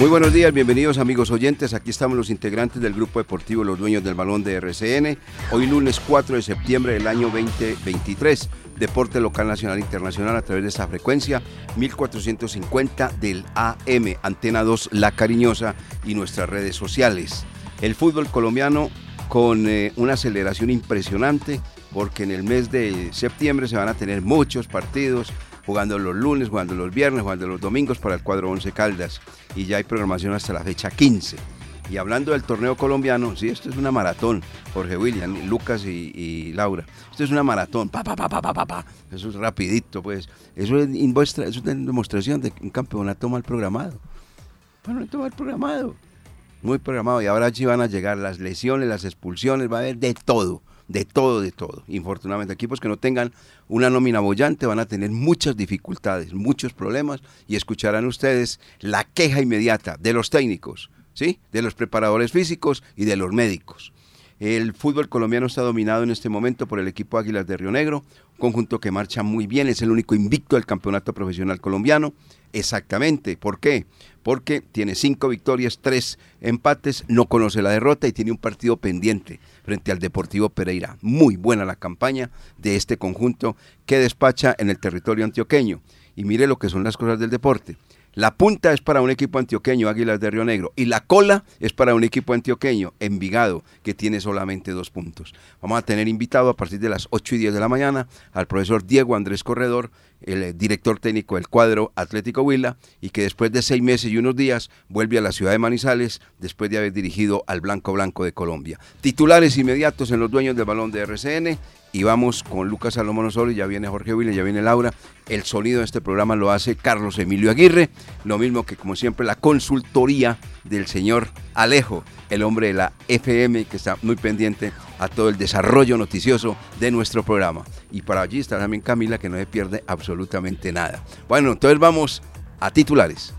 Muy buenos días, bienvenidos amigos oyentes. Aquí estamos los integrantes del grupo deportivo Los Dueños del Balón de RCN. Hoy lunes 4 de septiembre del año 2023. Deporte local, nacional e internacional a través de esta frecuencia 1450 del AM, Antena 2 La Cariñosa y nuestras redes sociales. El fútbol colombiano con eh, una aceleración impresionante porque en el mes de septiembre se van a tener muchos partidos, jugando los lunes, jugando los viernes, jugando los domingos para el cuadro 11 Caldas y ya hay programación hasta la fecha 15. Y hablando del torneo colombiano, sí, esto es una maratón, Jorge William, Lucas y, Laura. Esto es una maratón, pa, pa, pa, pa, pa, pa, Eso es rapidito, pues. Eso es, eso es una demostración de un campeonato mal programado. Bueno, mal programado. Muy programado. Y ahora sí van a llegar las lesiones, las expulsiones, va a haber de todo de todo, de todo. Infortunadamente, equipos que no tengan una nómina bollante van a tener muchas dificultades, muchos problemas y escucharán ustedes la queja inmediata de los técnicos, ¿sí? de los preparadores físicos y de los médicos. El fútbol colombiano está dominado en este momento por el equipo Águilas de Río Negro, un conjunto que marcha muy bien, es el único invicto del campeonato profesional colombiano. Exactamente, ¿por qué? Porque tiene cinco victorias, tres empates, no conoce la derrota y tiene un partido pendiente frente al Deportivo Pereira. Muy buena la campaña de este conjunto que despacha en el territorio antioqueño. Y mire lo que son las cosas del deporte. La punta es para un equipo antioqueño, Águilas de Río Negro, y la cola es para un equipo antioqueño, Envigado, que tiene solamente dos puntos. Vamos a tener invitado a partir de las 8 y 10 de la mañana al profesor Diego Andrés Corredor, el eh, director técnico del cuadro Atlético Huila, y que después de seis meses y unos días vuelve a la ciudad de Manizales después de haber dirigido al Blanco Blanco de Colombia. Titulares inmediatos en los dueños del balón de RCN y vamos con Lucas Salomón Osorio, ya viene Jorge Williams, ya viene Laura. El sonido de este programa lo hace Carlos Emilio Aguirre, lo mismo que como siempre la consultoría del señor Alejo, el hombre de la FM que está muy pendiente a todo el desarrollo noticioso de nuestro programa. Y para allí está también Camila que no se pierde absolutamente nada. Bueno, entonces vamos a titulares.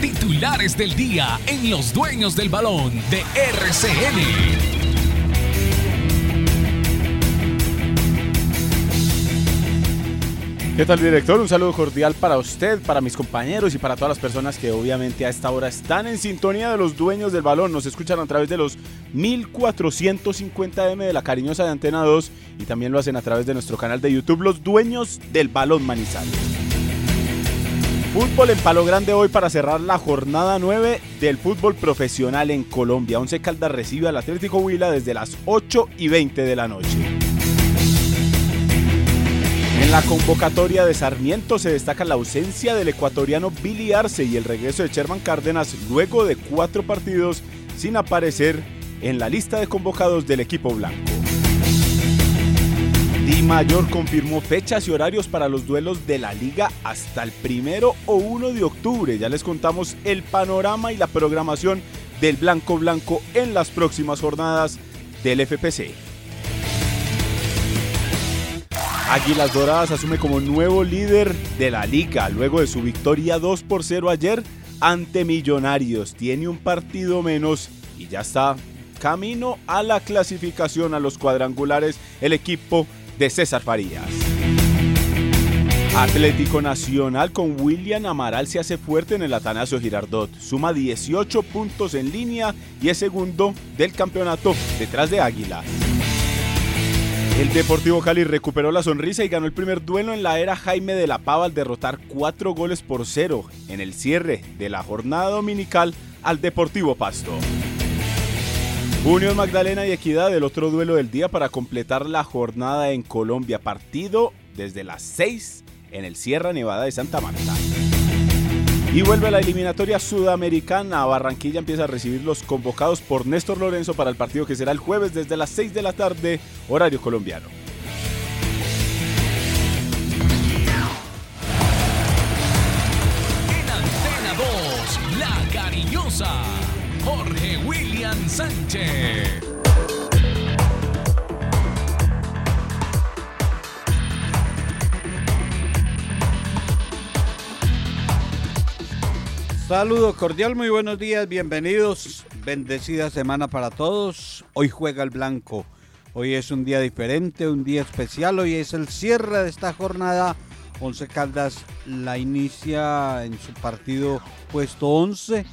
titulares del día en Los Dueños del Balón de RCN. ¿Qué tal, director? Un saludo cordial para usted, para mis compañeros y para todas las personas que obviamente a esta hora están en sintonía de los dueños del balón. Nos escuchan a través de los 1450M de la cariñosa de Antena 2 y también lo hacen a través de nuestro canal de YouTube, Los Dueños del Balón Manizales. Fútbol en Palo Grande hoy para cerrar la jornada 9 del fútbol profesional en Colombia. Once Caldas recibe al Atlético Huila desde las 8 y 20 de la noche. En la convocatoria de Sarmiento se destaca la ausencia del ecuatoriano Billy Arce y el regreso de Sherman Cárdenas luego de cuatro partidos sin aparecer en la lista de convocados del equipo blanco. Di Mayor confirmó fechas y horarios para los duelos de la liga hasta el primero o 1 de octubre. Ya les contamos el panorama y la programación del Blanco Blanco en las próximas jornadas del FPC. Águilas Doradas asume como nuevo líder de la liga luego de su victoria 2 por 0 ayer ante Millonarios. Tiene un partido menos y ya está camino a la clasificación a los cuadrangulares el equipo de César Farías. Atlético Nacional con William Amaral se hace fuerte en el Atanasio Girardot. Suma 18 puntos en línea y es segundo del campeonato detrás de Águila. El Deportivo Cali recuperó la sonrisa y ganó el primer duelo en la era Jaime de la Pava al derrotar cuatro goles por cero en el cierre de la jornada dominical al Deportivo Pasto. Unión Magdalena y Equidad, el otro duelo del día para completar la jornada en Colombia. Partido desde las 6 en el Sierra Nevada de Santa Marta. Y vuelve la eliminatoria sudamericana. Barranquilla empieza a recibir los convocados por Néstor Lorenzo para el partido que será el jueves desde las 6 de la tarde, horario colombiano. En Antena 2, La Cariñosa. Jorge William Sánchez. Saludo cordial, muy buenos días, bienvenidos. Bendecida semana para todos. Hoy juega el blanco. Hoy es un día diferente, un día especial. Hoy es el cierre de esta jornada. Once Caldas la inicia en su partido puesto 11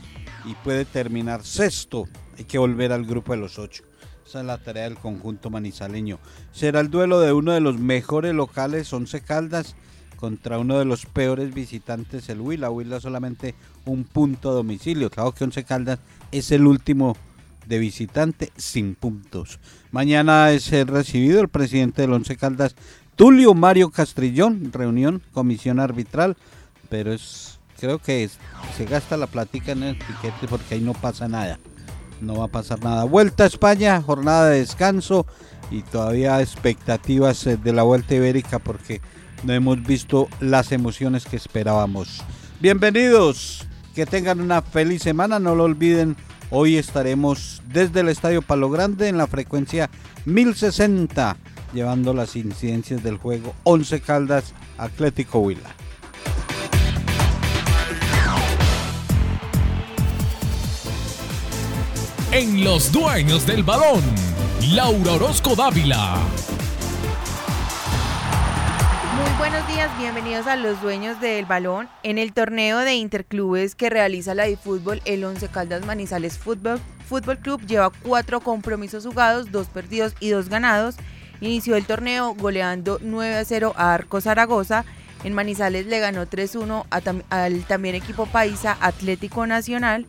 y puede terminar sexto. Hay que volver al grupo de los ocho. Esa es la tarea del conjunto manizaleño. Será el duelo de uno de los mejores locales, Once Caldas, contra uno de los peores visitantes, el Huila. Huila solamente un punto a domicilio. Claro que Once Caldas es el último de visitante sin puntos. Mañana es recibido el presidente del Once Caldas, Tulio Mario Castrillón, reunión, comisión arbitral, pero es creo que se gasta la plática en el piquete porque ahí no pasa nada no va a pasar nada. Vuelta a España, jornada de descanso y todavía expectativas eh, de la Vuelta Ibérica porque no hemos visto las emociones que esperábamos. Bienvenidos, que tengan una feliz semana, no lo olviden, hoy estaremos desde el Estadio Palo Grande en la frecuencia 1060, llevando las incidencias del juego 11 Caldas Atlético Huila. en Los Dueños del Balón, Laura Orozco Dávila. Muy buenos días, bienvenidos a Los Dueños del Balón. En el torneo de interclubes que realiza la Fútbol, el Once Caldas Manizales Fútbol, Fútbol Club lleva cuatro compromisos jugados, dos perdidos y dos ganados. Inició el torneo goleando 9 a 0 a Arco Zaragoza. En Manizales le ganó 3-1 al también equipo paisa Atlético Nacional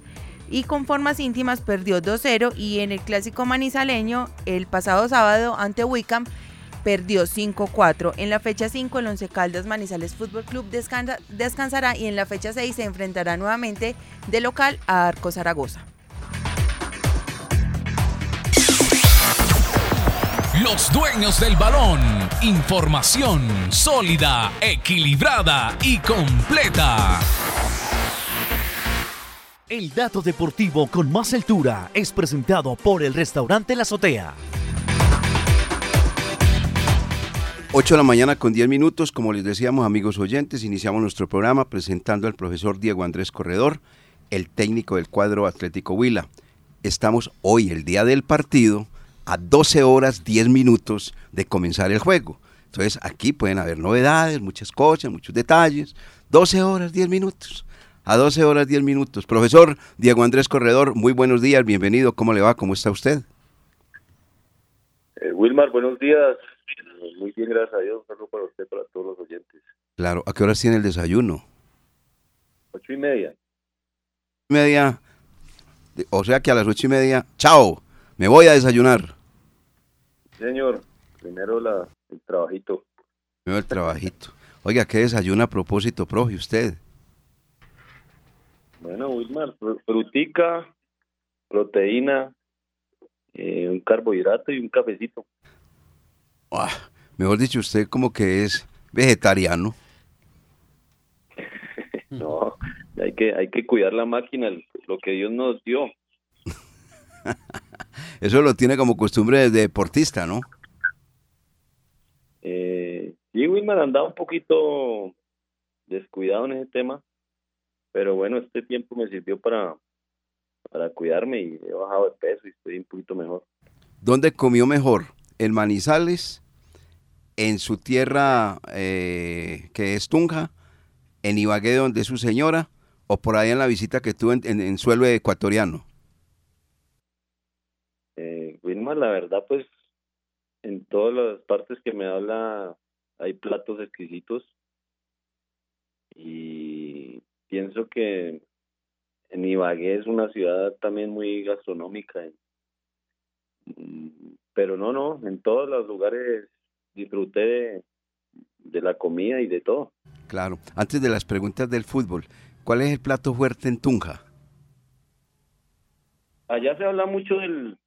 y con formas íntimas perdió 2-0 y en el clásico manizaleño el pasado sábado ante Wickham perdió 5-4. En la fecha 5 el Once Caldas Manizales Fútbol Club descansará y en la fecha 6 se enfrentará nuevamente de local a Arco Zaragoza. Los dueños del balón. Información sólida, equilibrada y completa. El dato deportivo con más altura es presentado por el restaurante La Azotea. 8 de la mañana con 10 minutos, como les decíamos amigos oyentes, iniciamos nuestro programa presentando al profesor Diego Andrés Corredor, el técnico del cuadro Atlético Huila. Estamos hoy, el día del partido, a 12 horas 10 minutos de comenzar el juego. Entonces aquí pueden haber novedades, muchas cosas, muchos detalles. 12 horas 10 minutos a 12 horas 10 minutos. Profesor Diego Andrés Corredor, muy buenos días, bienvenido, ¿cómo le va? ¿Cómo está usted? Eh, Wilmar, buenos días. Muy bien, gracias a Dios. Un saludo para usted, para todos los oyentes. Claro, ¿a qué horas tiene el desayuno? Ocho y media. Media, o sea que a las ocho y media, chao, me voy a desayunar. Señor, primero la, el trabajito. Primero el trabajito. Oiga, ¿qué desayuna a propósito, profe, usted? Bueno, Wilmar, frutica, proteína, eh, un carbohidrato y un cafecito. Ah, mejor dicho, usted como que es vegetariano. no, hay que, hay que cuidar la máquina, lo que Dios nos dio. Eso lo tiene como costumbre de deportista, ¿no? Eh, sí, Wilmar andaba un poquito descuidado en ese tema pero bueno, este tiempo me sirvió para, para cuidarme y he bajado de peso y estoy un poquito mejor. ¿Dónde comió mejor? ¿En Manizales? ¿En su tierra eh, que es Tunja? ¿En Ibagué donde es su señora? ¿O por ahí en la visita que tuvo en, suelo ecuatoriano? Eh, Wilma, la verdad pues en todas las partes que me habla hay platos exquisitos y pienso que en Ibagué es una ciudad también muy gastronómica. Pero no, no, en todos los lugares disfruté de, la comida y de todo. Claro. Antes de las preguntas del fútbol, ¿cuál es el plato fuerte en Tunja? Allá se habla mucho del,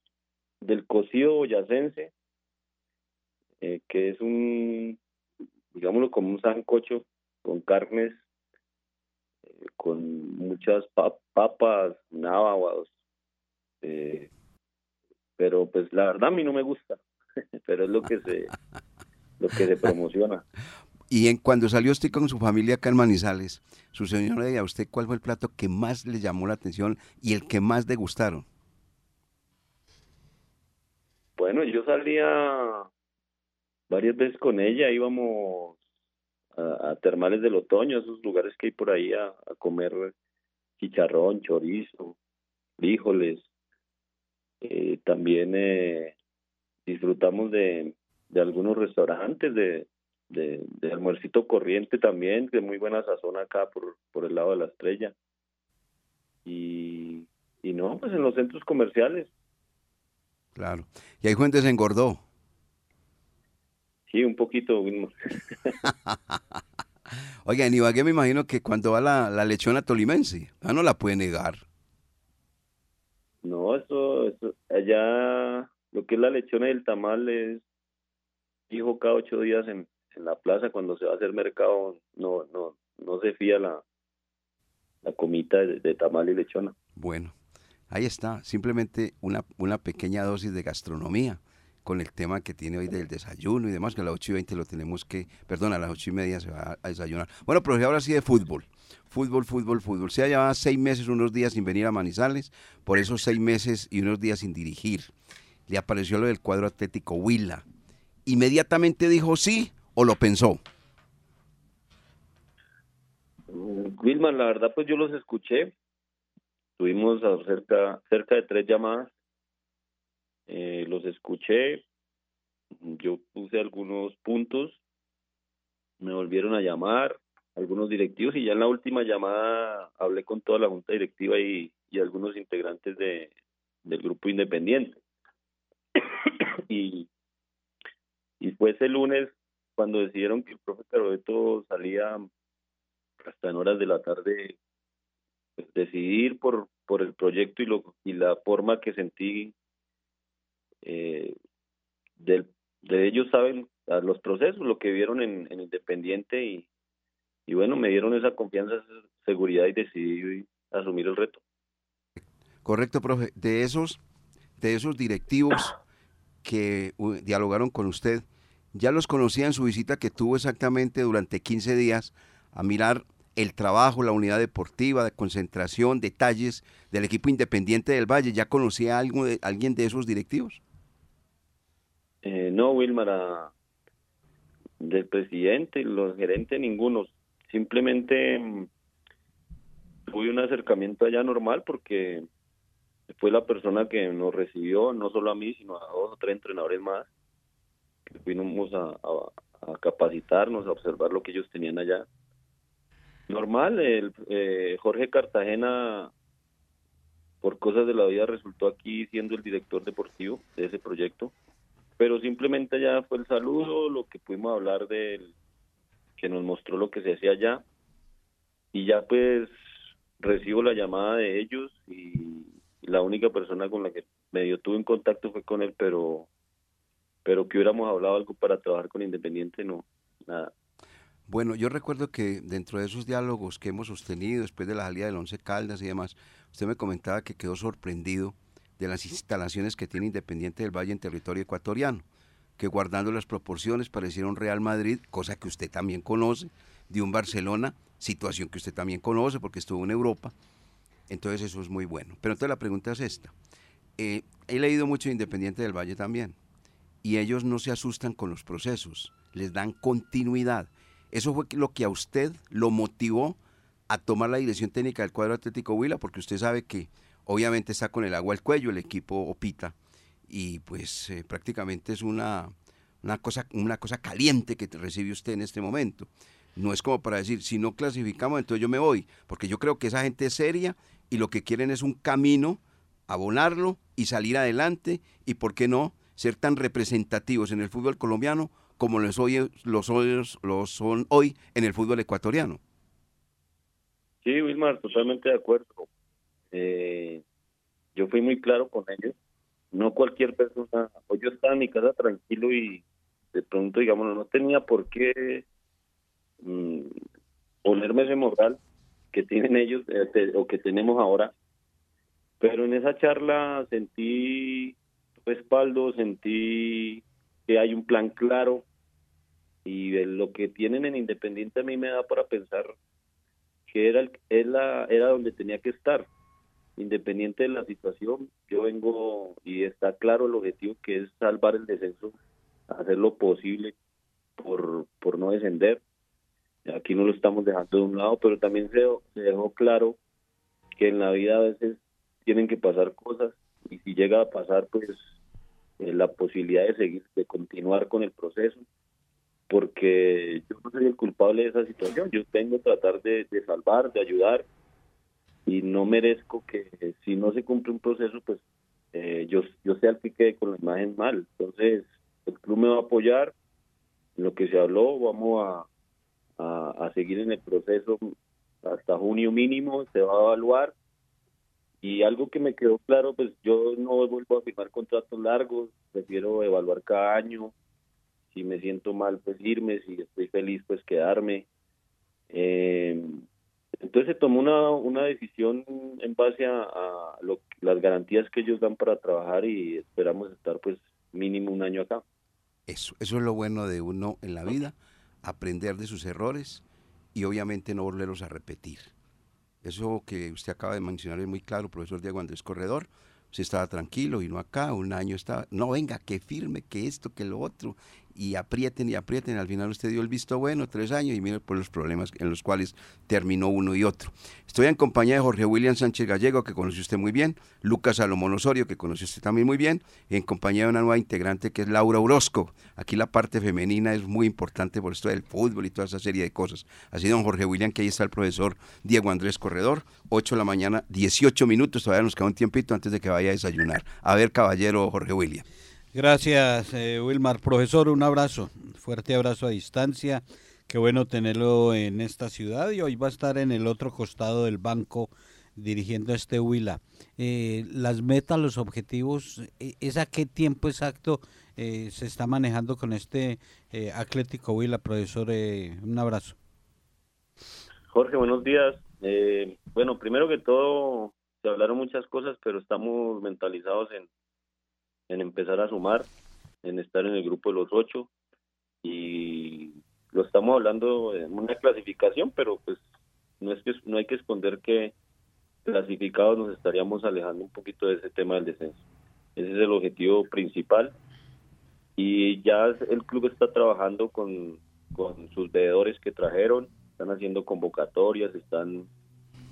del cocido boyacense, eh, que es un, digámoslo como un sancocho con carnes con muchas papas, náhuatl, eh, pero pues la verdad a mí no me gusta, pero es lo que se lo que se promociona. Y en, cuando salió usted con su familia acá en Manizales, su señora y a usted, ¿cuál fue el plato que más le llamó la atención y el que más degustaron? Bueno, yo salía varias veces con ella, íbamos a, termales del otoño, esos lugares que hay por ahí a, comer chicharrón, chorizo, frijoles. Eh, también eh, disfrutamos de, de algunos restaurantes de, de, de, almuercito corriente también, de muy buena sazón acá por, por el lado de la estrella. Y, y no, pues en los centros comerciales. Claro. Y ahí Fuentes engordó. Sí, un poquito. Oiga, en Ibagué me imagino que cuando va la, la lechona tolimense, ah, no la puede negar. No, eso, eso, allá lo que es la lechona y el tamal es hijo cada ocho días en, en la plaza cuando se va a hacer mercado, no, no, no se fía la, la comita de, de tamal y lechona. Bueno, ahí está, simplemente una, una pequeña dosis de gastronomía con el tema que tiene hoy del desayuno y demás, que a las 8 y 20 lo tenemos que, perdón, a las 8 y media se va a desayunar. Bueno, pero ahora sí de fútbol. Fútbol, fútbol, fútbol. Se ha llevado seis meses, unos días sin venir a Manizales, por esos seis meses y unos días sin dirigir. Le apareció lo del cuadro atlético Huila. ¿Inmediatamente dijo sí o lo pensó? Wilman, la verdad, pues yo los escuché. Tuvimos cerca, cerca de tres llamadas eh, los escuché, yo puse algunos puntos, me volvieron a llamar algunos directivos y ya en la última llamada hablé con toda la junta directiva y, y algunos integrantes de, del grupo independiente. y, y fue ese lunes cuando decidieron que el profe Carobeto salía hasta en horas de la tarde pues, decidir por por el proyecto y lo y la forma que sentí eh, del, de ellos saben los procesos, lo que vieron en, Independiente y, y bueno, me dieron esa confianza, esa seguridad y decidí asumir el reto. Correcto, profe. De esos, de esos directivos que dialogaron con usted, ya los conocía en su visita que tuvo exactamente durante 15 días a mirar el trabajo, la unidad deportiva, de concentración, detalles del equipo independiente del Valle. ¿Ya conocía a algo de, alguien de esos directivos? Eh, no, Wilmar, del presidente los gerentes, ninguno. Simplemente mm, tuve un acercamiento allá normal porque fue la persona que nos recibió, no solo a mí, sino a dos o tres entrenadores más, que fuimos a, capacitarnos, a observar lo que ellos tenían allá. Normal, el eh, Jorge Cartagena, por cosas de la vida, resultó aquí siendo el director deportivo de ese proyecto pero simplemente ya fue el saludo, lo que pudimos hablar de que nos mostró lo que se hacía allá y ya pues recibo la llamada de ellos y, la única persona con la que medio tuve en contacto fue con él, pero pero que hubiéramos hablado algo para trabajar con Independiente, no, nada. Bueno, yo recuerdo que dentro de esos diálogos que hemos sostenido después de la salida del Once Caldas y demás, usted me comentaba que quedó sorprendido de las instalaciones que tiene Independiente del Valle en territorio ecuatoriano, que guardando las proporciones pareciera un Real Madrid, cosa que usted también conoce, de un Barcelona, situación que usted también conoce porque estuvo en Europa. Entonces eso es muy bueno. Pero entonces la pregunta es esta. Eh, he leído mucho de Independiente del Valle también, y ellos no se asustan con los procesos, les dan continuidad. Eso fue lo que a usted lo motivó a tomar la dirección técnica del cuadro Atlético Huila, porque usted sabe que Obviamente está con el agua al cuello el equipo Opita y pues eh, prácticamente es una, una, cosa, una cosa caliente que recibe usted en este momento. No es como para decir, si no clasificamos, entonces yo me voy, porque yo creo que esa gente es seria y lo que quieren es un camino, abonarlo y salir adelante y, ¿por qué no?, ser tan representativos en el fútbol colombiano como los, hoy, los, los son hoy en el fútbol ecuatoriano. Sí, Wilmar, totalmente de acuerdo. Eh, yo fui muy claro con ellos. No cualquier persona, o yo estaba en mi casa tranquilo y de pronto, digamos, no tenía por qué mm, ponerme ese moral que tienen ellos eh, o que tenemos ahora. Pero en esa charla sentí respaldo, sentí que hay un plan claro, y lo que tienen en Independiente a mí me da para pensar que era, el, era donde tenía que estar. Independiente de la situación, yo vengo y está claro el objetivo que es salvar el descenso, hacer lo posible por, por no descender. Aquí no lo estamos dejando de un lado, pero también se, dejó claro que en la vida a veces tienen que pasar cosas y si llega a pasar, pues eh, la posibilidad de seguir, de continuar con el proceso, porque yo no soy el culpable de esa situación, yo tengo que tratar de, salvar, de ayudar, y no merezco que si no se cumple un proceso, pues eh, yo, yo sea el que quede con la imagen mal. Entonces, el club me va a apoyar, lo que se habló, vamos a, a, a seguir en el proceso hasta junio mínimo, se va a evaluar y algo que me quedó claro, pues yo no vuelvo a firmar contratos largos, prefiero evaluar cada año. Si me siento mal, pues irme, si estoy feliz, pues quedarme. Eh, entonces se tomó una, una decisión en base a, las garantías que ellos dan para trabajar y esperamos estar pues mínimo un año acá. Eso, eso es lo bueno de uno en la vida, aprender de sus errores y obviamente no volverlos a repetir. Eso que usted acaba de mencionar es muy claro, profesor Diego Andrés Corredor. Usted estaba tranquilo y no acá, un año estaba, no venga, que firme, que esto, que lo otro y aprieten y aprieten. Al final usted dio el visto bueno, tres años, y mire por los problemas en los cuales terminó uno y otro. Estoy en compañía de Jorge William Sánchez Gallego, que conoce usted muy bien, Lucas Salomón Osorio, que conoce usted también muy bien, y en compañía de una nueva integrante que es Laura Orozco. Aquí la parte femenina es muy importante por esto del fútbol y toda esa serie de cosas. Así, don Jorge William, que ahí está el profesor Diego Andrés Corredor, 8 de la mañana, 18 minutos, todavía nos queda un tiempito antes de que vaya a desayunar. A ver, caballero Jorge William. Gracias, eh, Wilmar. Profesor, un abrazo, fuerte abrazo a distancia. Qué bueno tenerlo en esta ciudad y hoy va a estar en el otro costado del banco dirigiendo este Huila. Eh, las metas, los objetivos, eh, ¿es a qué tiempo exacto se está manejando con este Atlético Huila, profesor? un abrazo. Jorge, buenos días. bueno, primero que todo, se hablaron muchas cosas, pero estamos mentalizados en, en empezar a sumar, en estar en el grupo de los ocho. Y lo estamos hablando en una clasificación, pero pues no es que no hay que esconder que clasificados nos estaríamos alejando un poquito de ese tema del descenso. Ese es el objetivo principal. Y ya el club está trabajando con, con sus veedores que trajeron, están haciendo convocatorias, están,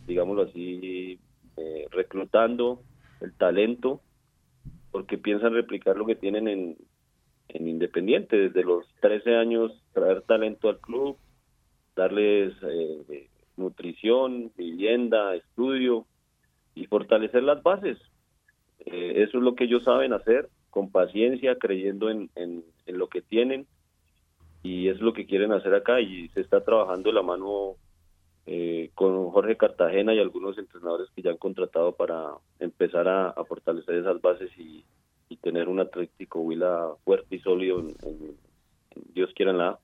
digámoslo así, eh, reclutando el talento porque piensan replicar lo que tienen en, en Independiente, desde los 13 años traer talento al club, darles eh, nutrición, vivienda, estudio y fortalecer las bases. Eh, eso es lo que ellos saben hacer, con paciencia, creyendo en, en, en, lo que tienen y es lo que quieren hacer acá y se está trabajando la mano eh, con Jorge Cartagena y algunos entrenadores que ya han contratado para empezar a, fortalecer esas bases y, tener un Atlético Huila fuerte y sólido en, Dios quiera en la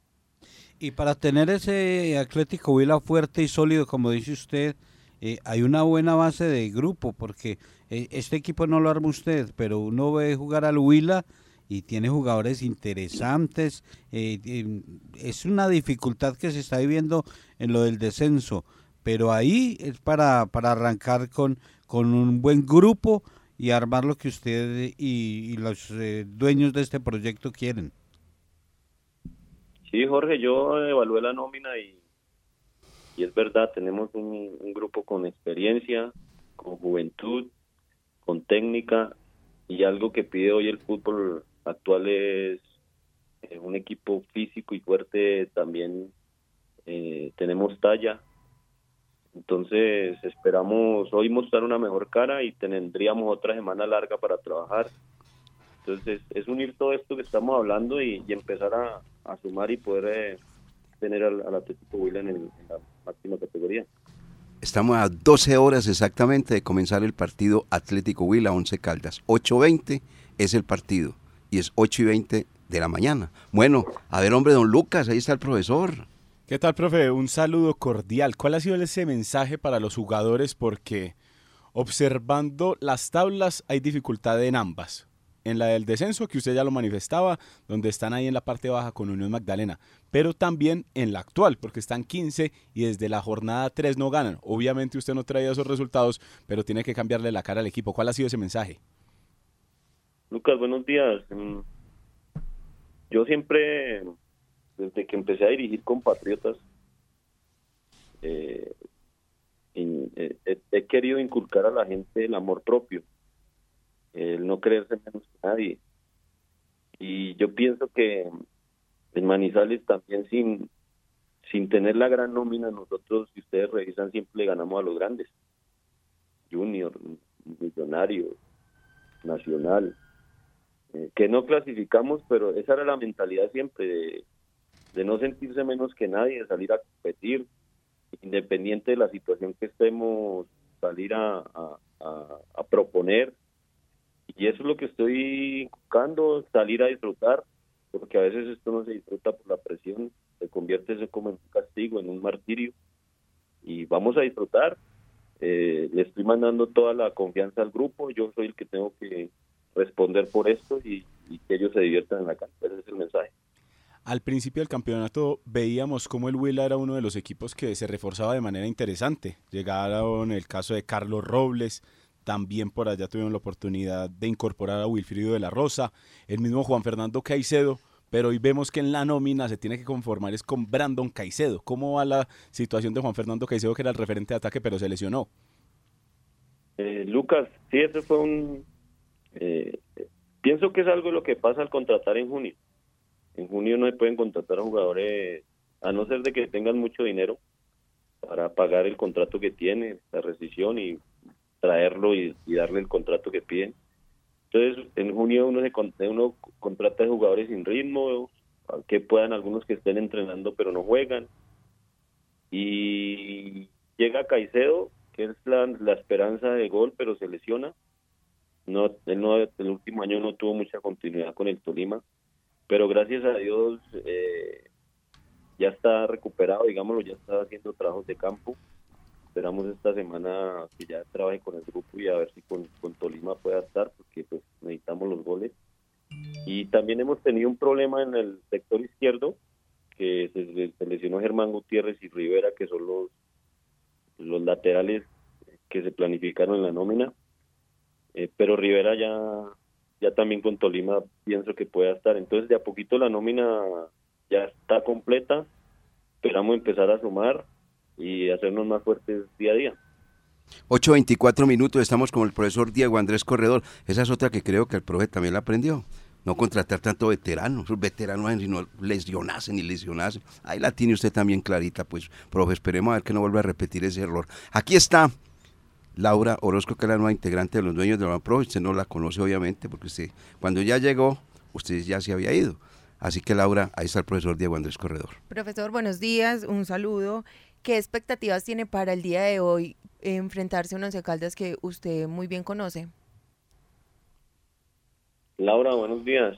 Y para tener ese Atlético Huila fuerte y sólido, como dice usted, eh, hay una buena base de grupo, porque eh, este equipo no lo arma usted, pero uno ve jugar al Huila y tiene jugadores interesantes. Eh, es una dificultad que se está viviendo en lo del descenso, pero ahí es para, para arrancar con, con un buen grupo y armar lo que usted y, los eh, dueños de este proyecto quieren. Sí, Jorge, yo evalué la nómina y, y es verdad, tenemos un grupo con experiencia, con juventud, con técnica y algo que pide hoy el fútbol actual es eh, un equipo físico y fuerte, también eh, tenemos talla. Entonces esperamos hoy mostrar una mejor cara y tendríamos otra semana larga para trabajar. Entonces es unir todo esto que estamos hablando y, empezar a, sumar y poder eh, tener al, Atlético Huila en, en, la máxima categoría. Estamos a 12 horas exactamente de comenzar el partido Atlético Huila 11 Caldas. 8.20 es el partido y es 8 y 20 de la mañana. Bueno, a ver, hombre, don Lucas, ahí está el profesor. ¿Qué tal, profe? Un saludo cordial. ¿Cuál ha sido ese mensaje para los jugadores? Porque observando las tablas hay dificultad en ambas. en la del descenso, que usted ya lo manifestaba, donde están ahí en la parte baja con Unión Magdalena, pero también en la actual, porque están 15 y desde la jornada 3 no ganan. Obviamente usted no traía esos resultados, pero tiene que cambiarle la cara al equipo. ¿Cuál ha sido ese mensaje? Lucas, buenos días. Mm, yo siempre, desde que empecé a dirigir compatriotas, eh, eh, he querido inculcar a la gente el amor propio, el no creerse menos que nadie. Y yo pienso que en Manizales también sin, sin tener la gran nómina, nosotros, si ustedes revisan, siempre ganamos a los grandes. Junior, Millonario, Nacional. Eh, que no clasificamos, pero esa era la mentalidad siempre, de, no sentirse menos que nadie, de salir a competir, independiente de la situación que estemos, salir a, a, proponer. Y eso es lo que estoy buscando, salir a disfrutar, porque a veces esto no se disfruta por la presión, se convierte eso como en un castigo, en un martirio. Y vamos a disfrutar. Eh, le estoy mandando toda la confianza al grupo, yo soy el que tengo que responder por esto y, y que ellos se diviertan en la cancha. Ese es el mensaje. Al principio del campeonato veíamos cómo el Huila era uno de los equipos que se reforzaba de manera interesante. Llegaron el caso de Carlos Robles, también por allá tuvieron la oportunidad de incorporar a Wilfrido de la Rosa, el mismo Juan Fernando Caicedo, pero hoy vemos que en la nómina se tiene que conformar es con Brandon Caicedo. ¿Cómo va la situación de Juan Fernando Caicedo, que era el referente de ataque, pero se lesionó? Eh, Lucas, sí, ese fue un... Eh, pienso que es algo lo que pasa al contratar en junio. En junio no se pueden contratar a jugadores, a no ser de que tengan mucho dinero para pagar el contrato que tiene, la rescisión y traerlo y, darle el contrato que piden. Entonces, en junio uno, se, uno contrata jugadores sin ritmo, que puedan algunos que estén entrenando pero no juegan. Y llega Caicedo, que es la, la esperanza de gol, pero se lesiona. No, él no, el último año no tuvo mucha continuidad con el Tolima pero gracias a Dios eh, ya está recuperado, digámoslo, ya está haciendo trabajos de campo. Esperamos esta semana que ya trabaje con el grupo y a ver si con, Tolima pueda estar, porque pues necesitamos los goles. Y también hemos tenido un problema en el sector izquierdo, que se, se lesionó Germán Gutiérrez y Rivera, que son los, los laterales que se planificaron en la nómina. Eh, pero Rivera ya ya también con Tolima pienso que pueda estar. Entonces, de a poquito la nómina ya está completa. Esperamos empezar a sumar y hacernos más fuertes día a día. 8.24 minutos, estamos con el profesor Diego Andrés Corredor. Esa es otra que creo que el profe también la aprendió. No contratar tanto veterano, esos veteranos sino lesionarse y lesionarse. Ahí la tiene usted también clarita, pues, profe, esperemos a ver que no vuelva a repetir ese error. Aquí está Laura Orozco, que es la nueva integrante de los dueños de la Pro, usted no la conoce obviamente, porque usted, cuando ya llegó, usted ya se había ido. Así que Laura, ahí está el profesor Diego Andrés Corredor. Profesor, buenos días, un saludo. ¿Qué expectativas tiene para el día de hoy enfrentarse a unos Caldas que usted muy bien conoce? Laura, buenos días.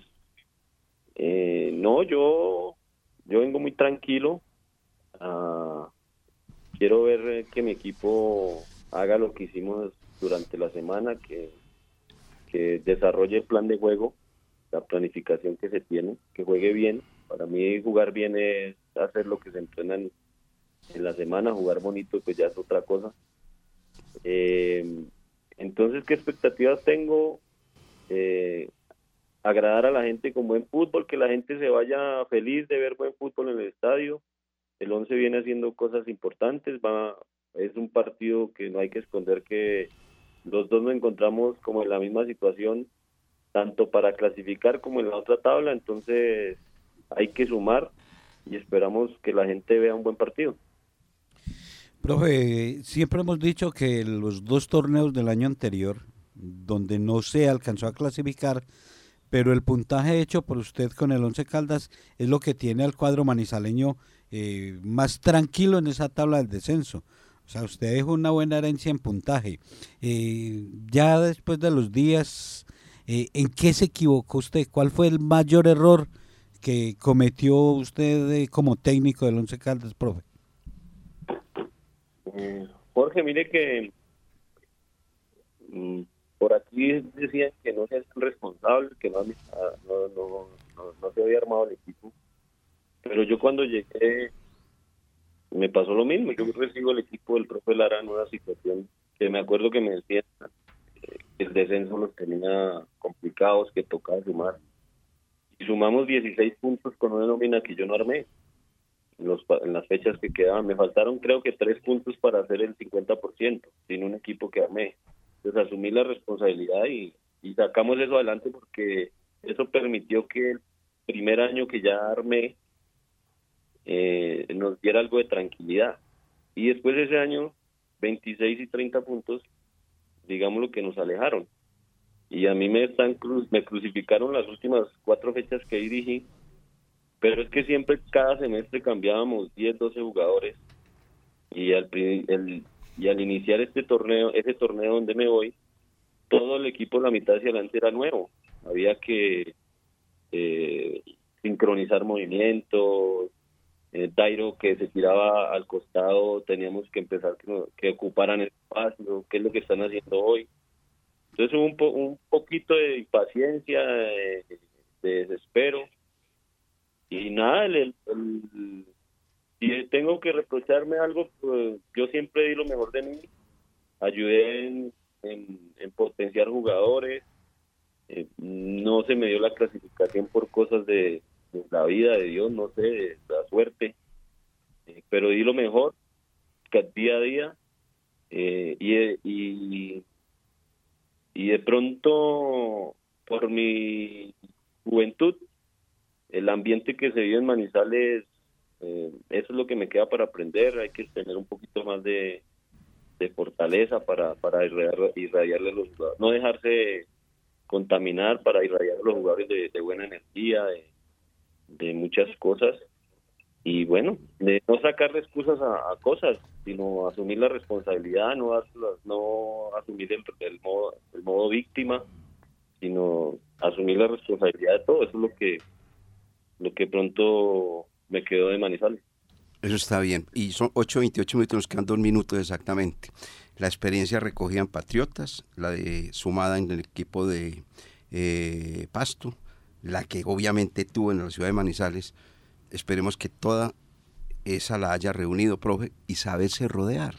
Eh, no, yo, yo vengo muy tranquilo. Ah, quiero ver que mi equipo haga lo que hicimos durante la semana, que, que desarrolle el plan de juego, la planificación que se tiene, que juegue bien. Para mí jugar bien es hacer lo que se entrena en, la semana, jugar bonito pues ya es otra cosa. Eh, entonces, ¿qué expectativas tengo? Eh, agradar a la gente con buen fútbol, que la gente se vaya feliz de ver buen fútbol en el estadio. El 11 viene haciendo cosas importantes, va, es un partido que no hay que esconder que los dos nos encontramos como en la misma situación, tanto para clasificar como en la otra tabla, entonces hay que sumar y esperamos que la gente vea un buen partido. Profe, siempre hemos dicho que los dos torneos del año anterior, donde no se alcanzó a clasificar, pero el puntaje hecho por usted con el Once Caldas es lo que tiene al cuadro manizaleño eh, más tranquilo en esa tabla del descenso. O sea, usted dejó una buena herencia en puntaje. Eh, ya después de los días, eh, ¿en qué se equivocó usted? ¿Cuál fue el mayor error que cometió usted como técnico del Once Caldas, profe? Jorge, mire que mm, por aquí decían que no se hacen responsables, que no, no, se había armado el equipo. Pero yo cuando llegué me pasó lo mismo. Yo recibo el equipo del profe Lara en una situación que me acuerdo que me decía que el descenso los tenía complicados, que tocaba sumar. Y sumamos 16 puntos con una nómina que yo no armé. Los, en las fechas que quedaban, me faltaron creo que tres puntos para hacer el 50%, sin un equipo que armé. Entonces asumí la responsabilidad y, sacamos eso adelante porque eso permitió que el primer año que ya armé eh, nos diera algo de tranquilidad. Y después de ese año, 26 y 30 puntos, digamos lo que nos alejaron. Y a mí me están me crucificaron las últimas cuatro fechas que dirigí, pero es que siempre cada semestre cambiábamos 10, 12 jugadores y al, el, y al iniciar este torneo, ese torneo donde me voy, todo el equipo, la mitad hacia adelante era nuevo. Había que eh, sincronizar movimientos, eh, Dairo que se tiraba al costado, teníamos que empezar que, que ocuparan espacio, qué es lo que están haciendo hoy. Entonces un, un poquito de impaciencia, de, desespero. Y nada, el, si tengo que reprocharme algo, pues yo siempre di lo mejor de mí. Ayudé en, en, potenciar jugadores. Eh, no se me dio la clasificación por cosas de, la vida de Dios, no sé, de la suerte. Eh, pero di lo mejor día a día. Eh, y, y, y de pronto, por mi juventud, el ambiente que se vive en Manizales eh, eso es lo que me queda para aprender. Hay que tener un poquito más de, fortaleza para, para irradiarle los jugadores. No dejarse contaminar para irradiar a los jugadores de, buena energía, de, muchas cosas. Y bueno, de no sacarle excusas a, cosas, sino asumir la responsabilidad, no, no asumir el, modo, el modo víctima, sino asumir la responsabilidad de todo. Eso es lo que, lo que pronto me quedo de Manizales. Eso está bien. Y son 8.28 minutos, nos quedan dos minutos exactamente. La experiencia recogida en Patriotas, la de sumada en el equipo de eh, Pasto, la que obviamente tuvo en la ciudad de Manizales. Esperemos que toda esa la haya reunido, profe, y saberse rodear.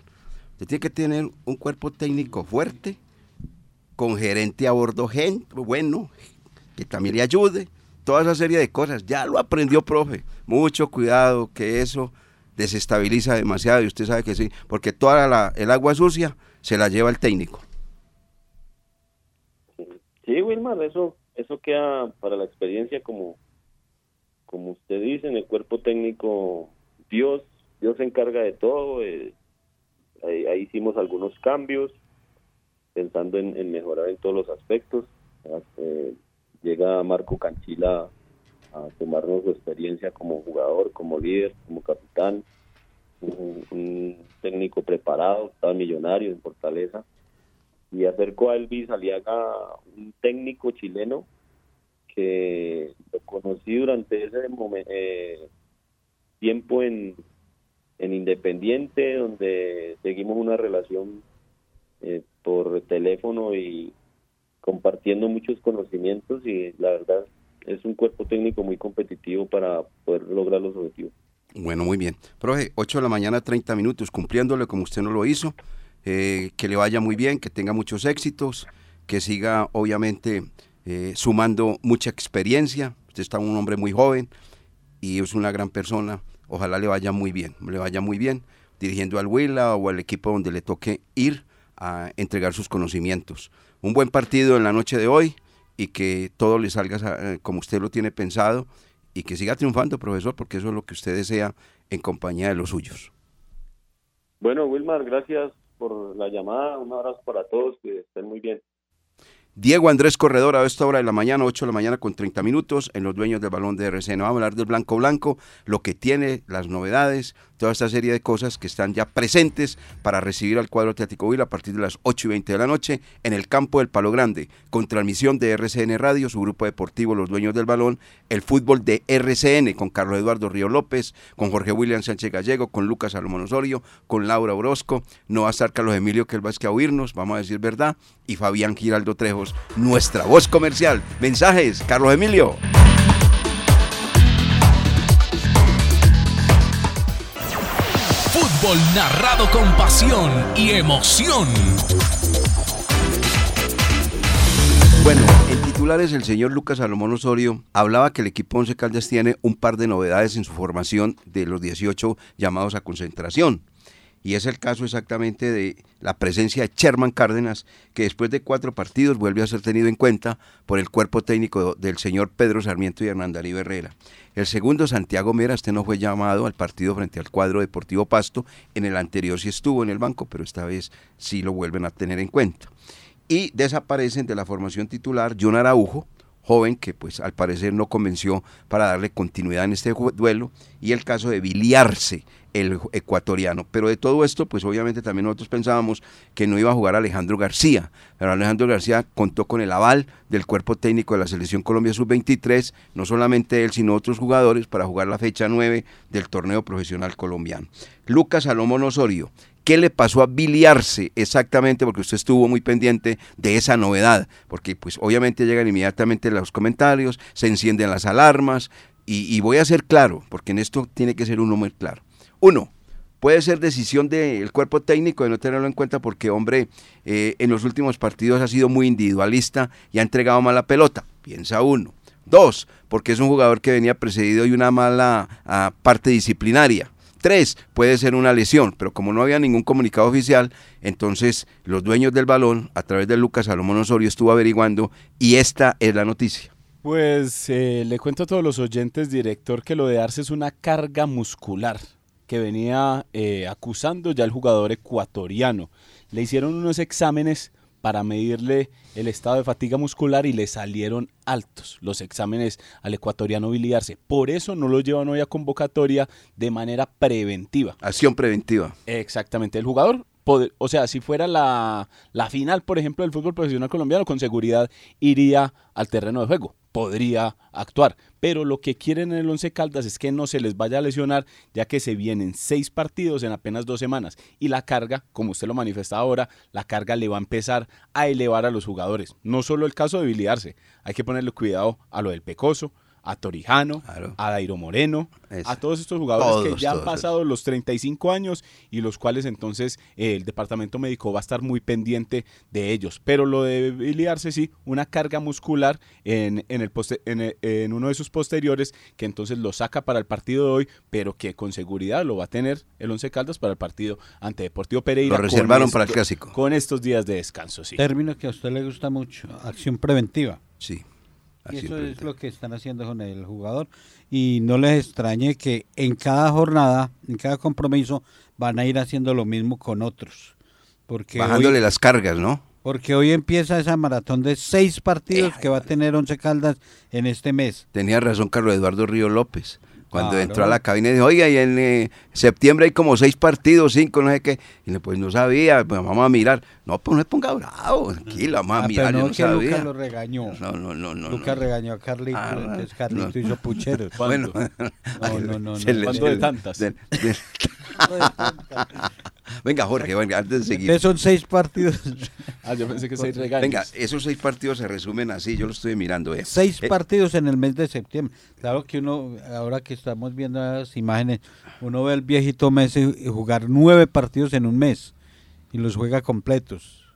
Usted tiene que tener un cuerpo técnico fuerte, con gerente a bordo gente, bueno, que también le ayude, toda esa serie de cosas. Ya lo aprendió, profe. Mucho cuidado, que eso desestabiliza demasiado y usted sabe que sí, porque toda la, el agua sucia se la lleva el técnico. Sí, Wilmar, eso, eso queda para la experiencia como, como usted dice, en el cuerpo técnico, Dios, Dios se encarga de todo. Eh, ahí, hicimos algunos cambios, pensando en, mejorar en todos los aspectos. Eh, llega Marco Canchila a tomarnos su experiencia como jugador, como líder, como capitán, un, técnico preparado, estaba millonario en Fortaleza, y acercó a Elvis Aliaga, un técnico chileno que lo conocí durante ese eh, tiempo en, en Independiente, donde seguimos una relación eh, por teléfono y, compartiendo muchos conocimientos y la verdad es un cuerpo técnico muy competitivo para poder lograr los objetivos. Bueno, muy bien. Profe, 8 de la mañana, 30 minutos, cumpliéndole como usted no lo hizo. Eh, que le vaya muy bien, que tenga muchos éxitos, que siga obviamente eh, sumando mucha experiencia. Usted está un hombre muy joven y es una gran persona. Ojalá le vaya muy bien, le vaya muy bien dirigiendo al Huila o al equipo donde le toque ir a entregar sus conocimientos un buen partido en la noche de hoy y que todo le salga eh, como usted lo tiene pensado y que siga triunfando, profesor, porque eso es lo que usted desea en compañía de los suyos. Bueno, Wilmar, gracias por la llamada. Un abrazo para todos, que estén muy bien. Diego Andrés Corredor a esta hora de la mañana, 8 de la mañana con 30 minutos, en los dueños del balón de RCN. Vamos a hablar del blanco blanco, lo que tiene, las novedades, toda esta serie de cosas que están ya presentes para recibir al cuadro Atlético Huila a partir de las 8 y 20 de la noche en el campo del Palo Grande, con transmisión de RCN Radio, su grupo deportivo Los Dueños del Balón, el fútbol de RCN con Carlos Eduardo Río López, con Jorge William Sánchez Gallego, con Lucas Salomón Osorio, con Laura Orozco, no va a estar Carlos Emilio que él va a oírnos, vamos a decir verdad, y Fabián Giraldo Trejos, nuestra voz comercial. Mensajes, Carlos Emilio. Narrado con pasión y emoción. Bueno, en titulares el señor Lucas Salomón Osorio hablaba que el equipo Once Caldas tiene un par de novedades en su formación de los 18 llamados a concentración y es el caso exactamente de la presencia de Sherman Cárdenas, que después de cuatro partidos vuelve a ser tenido en cuenta por el cuerpo técnico del señor Pedro Sarmiento y Hernán Darío Herrera. El segundo, Santiago Mera, este no fue llamado al partido frente al cuadro Deportivo Pasto, en el anterior sí estuvo en el banco, pero esta vez sí lo vuelven a tener en cuenta. Y desaparecen de la formación titular John Araujo, joven que pues al parecer no convenció para darle continuidad en este duelo, y el caso de Biliarse, el ecuatoriano. Pero de todo esto, pues obviamente también nosotros pensábamos que no iba a jugar Alejandro García. Pero Alejandro García contó con el aval del cuerpo técnico de la Selección Colombia Sub-23, no solamente él, sino otros jugadores para jugar la fecha 9 del torneo profesional colombiano. Lucas Salomón Osorio, ¿Qué le pasó a biliarse exactamente? Porque usted estuvo muy pendiente de esa novedad, porque pues obviamente llegan inmediatamente los comentarios, se encienden las alarmas, y, y voy a ser claro, porque en esto tiene que ser uno muy claro. Uno, puede ser decisión del cuerpo técnico de no tenerlo en cuenta porque, hombre, eh, en los últimos partidos ha sido muy individualista y ha entregado mala pelota, piensa uno. Dos, porque es un jugador que venía precedido de una mala ah, parte disciplinaria. Tres, puede ser una lesión, pero como no había ningún comunicado oficial, entonces los dueños del balón, a través de Lucas Salomón Osorio, estuvo averiguando y esta es la noticia. Pues eh, le cuento a todos los oyentes, director, que lo de Arce es una carga muscular que venía eh, acusando ya el jugador ecuatoriano. Le hicieron unos exámenes para medirle el estado de fatiga muscular y le salieron altos los exámenes al ecuatoriano biliarse. Por eso no lo llevan hoy a convocatoria de manera preventiva. Acción preventiva. Exactamente. El jugador o sea, si fuera la, la, final, por ejemplo, del fútbol profesional colombiano, con seguridad iría al terreno de juego podría actuar. Pero lo que quieren en el Once Caldas es que no se les vaya a lesionar, ya que se vienen seis partidos en apenas dos semanas. Y la carga, como usted lo manifiesta ahora, la carga le va a empezar a elevar a los jugadores. No solo el caso de biliarse, hay que ponerle cuidado a lo del Pecoso, a Torijano, a Dairo Moreno, a todos estos jugadores que ya han pasado los 35 años y los cuales entonces eh, el departamento médico va a estar muy pendiente de ellos. Pero lo de biliarse sí, una carga muscular en, en, el en, uno de sus posteriores que entonces lo saca para el partido de hoy, pero que con seguridad lo va a tener el Once Caldas para el partido ante Deportivo Pereira. Lo reservaron para el clásico. Con estos días de descanso, sí. Término que a usted le gusta mucho, acción preventiva. Sí. Y eso es lo que están haciendo con el jugador. Y no les extrañe que en cada jornada, en cada compromiso, van a ir haciendo lo mismo con otros. Porque Bajándole las cargas, ¿no? Porque hoy empieza esa maratón de seis partidos que va a tener Once Caldas en este mes. Tenía razón Carlos Eduardo Río López cuando entró a la cabina y dijo, oiga, y en eh, septiembre hay como seis partidos, cinco, no sé qué. Y le pues no sabía, pues vamos a mirar. No, pues no se ponga bravo, tranquila, vamos a ah, mirar, no, yo no Lucas lo regañó. No, no, no. no Lucas regañó a Carlito, ah, entonces Carlito hizo pucheros. Bueno, no, no, no. ¿Cuándo de tantas? Venga, Jorge, venga, antes de seguir. son seis partidos. ah, yo pensé que seis regaños. Venga, esos seis partidos se resumen así, yo lo estoy mirando. Eh. Seis eh, partidos en el mes de septiembre. Claro que uno, ahora que estamos viendo las imágenes, uno ve al viejito Messi jugar nueve partidos en un mes y los juega completos.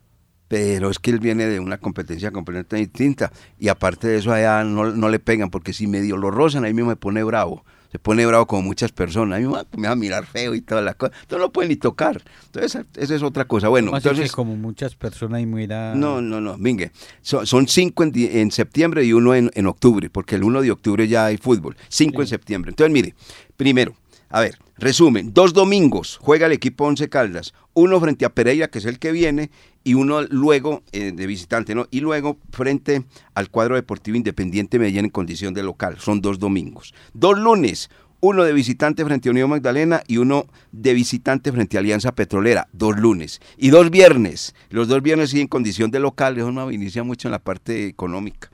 Pero es que él viene de una competencia completamente distinta y aparte de eso allá no, no le pegan porque si medio lo rozan ahí mismo me pone bravo se pone bravo como muchas personas. A mí me va a mirar feo y todas las cosas. Entonces no lo pueden ni tocar. Entonces, esa es otra cosa. Bueno, entonces. como muchas personas y mira. No, no, no. Mingue. son cinco en, septiembre y uno en, octubre, porque el 1 de octubre ya hay fútbol. Cinco en septiembre. Entonces, mire, primero, a ver, resumen, dos domingos juega el equipo Once Caldas, uno frente a Pereira, que es el que viene, y uno luego eh, de visitante, ¿no? Y luego frente al cuadro deportivo Independiente Medellín en condición de local. Son dos domingos. Dos lunes, uno de visitante frente a Unión Magdalena y uno de visitante frente a Alianza Petrolera, dos lunes. Y dos viernes. Los dos viernes sí en condición de local, eso no inicia mucho en la parte económica.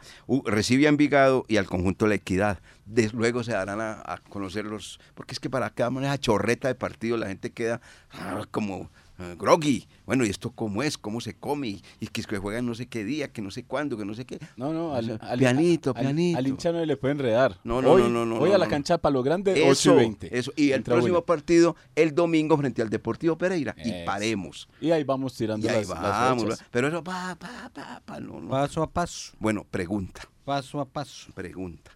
Recibe a Envigado y al conjunto la Equidad. Luego se darán a, a conocer los... Porque es que para cada manera chorreta de partido la gente queda ah, como groggy. Bueno, ¿y esto cómo es? ¿Cómo se come? Y, que es que juegan no sé qué día, que no sé cuándo, que no sé qué. No, no, O al, sea, al- pianito, al- pianito. Al hincha no le puede enredar. No, no, hoy, no, no, no, Hoy no, a la no. cancha Palo Grande, 8 Eso, y 20. eso. Y el Entra próximo bueno. partido, el domingo, frente al Deportivo Pereira. Y paremos. Y ahí vamos tirando Y ahí las, vamos. pero eso, pa, pa, pa, pa, no, no. Paso a paso, Bueno, pregunta, paso a paso. pregunta.